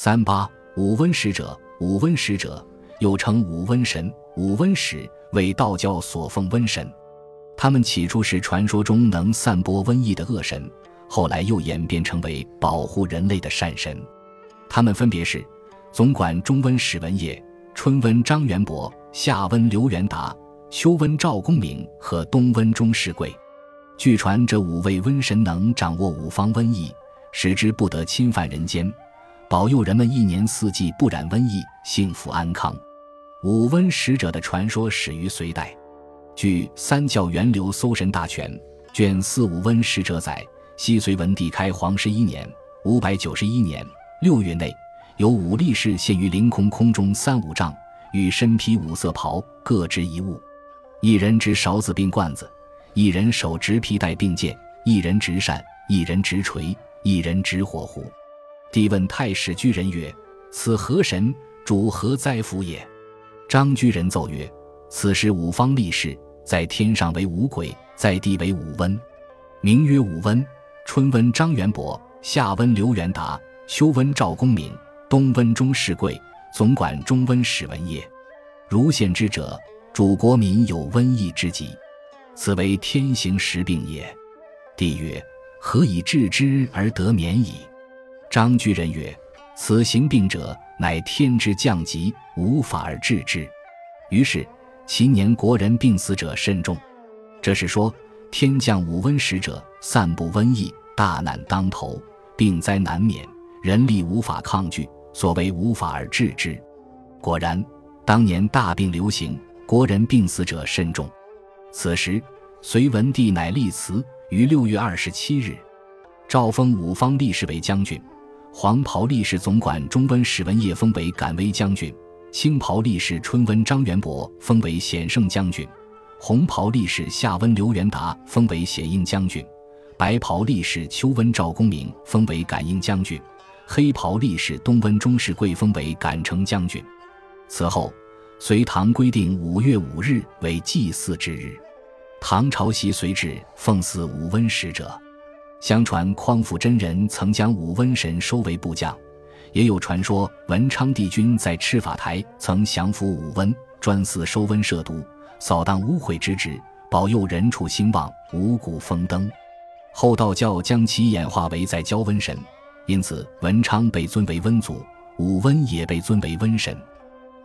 三八五温使者，五温使者又称五温神、五温使，为道教所奉瘟神。他们起初是传说中能散播瘟疫的恶神，后来又演变成为保护人类的善神。他们分别是总管中温史文业、春温张元伯、夏温刘元达、秋温赵公明和冬温钟世贵。据传，这五位瘟神能掌握五方瘟疫，使之不得侵犯人间。保佑人们一年四季不染瘟疫，幸福安康。五温使者的传说始于隋代。据《三教源流搜神大全》卷四五温使者载，西隋文帝开皇十一年（五百九十一年）六月内，有五力士现于凌空空中三五丈，与身披五色袍，各执一物：一人执勺子并罐子，一人手执皮带并剑，一人执扇，一人执锤，一人执火壶。帝问太史居人曰：“此何神？主何哉福也？”张居人奏曰：“此时五方力士，在天上为五鬼，在地为五温，名曰五温。春温张元伯，夏温刘元达，秋温赵公明，冬温钟世贵，总管中温史文业。如现之者，主国民有瘟疫之疾，此为天行时病也。”帝曰：“何以治之而得免矣？”张居人曰：“此行病者，乃天之降疾，无法而治之。于是其年国人病死者甚众。这是说天降五瘟使者，散布瘟疫，大难当头，病灾难免，人力无法抗拒，所谓无法而治之。果然，当年大病流行，国人病死者甚众。此时隋文帝乃立祠，于六月二十七日，诏封五方力士为将军。”黄袍力士总管中温史文业封为敢威将军，青袍力士春温张元伯封为显圣将军，红袍力士夏温刘元达封为显应将军，白袍力士秋温赵公明封为感应将军，黑袍力士东温钟世贵封为感成将军。此后，隋唐规定五月五日为祭祀之日，唐朝习隋制奉祀五温使者。相传匡辅真人曾将五瘟神收为部将，也有传说文昌帝君在赤法台曾降服五瘟，专司收瘟摄毒、扫荡污秽之职，保佑人畜兴旺、五谷丰登。后道教将其演化为在教瘟神，因此文昌被尊为瘟祖，武温也被尊为瘟神。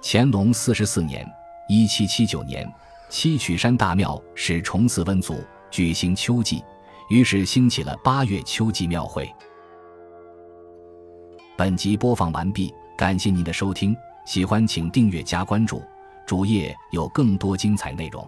乾隆四十四年（一七七九年），七曲山大庙始重祀瘟祖，举行秋祭。于是兴起了八月秋季庙会。本集播放完毕，感谢您的收听，喜欢请订阅加关注，主页有更多精彩内容。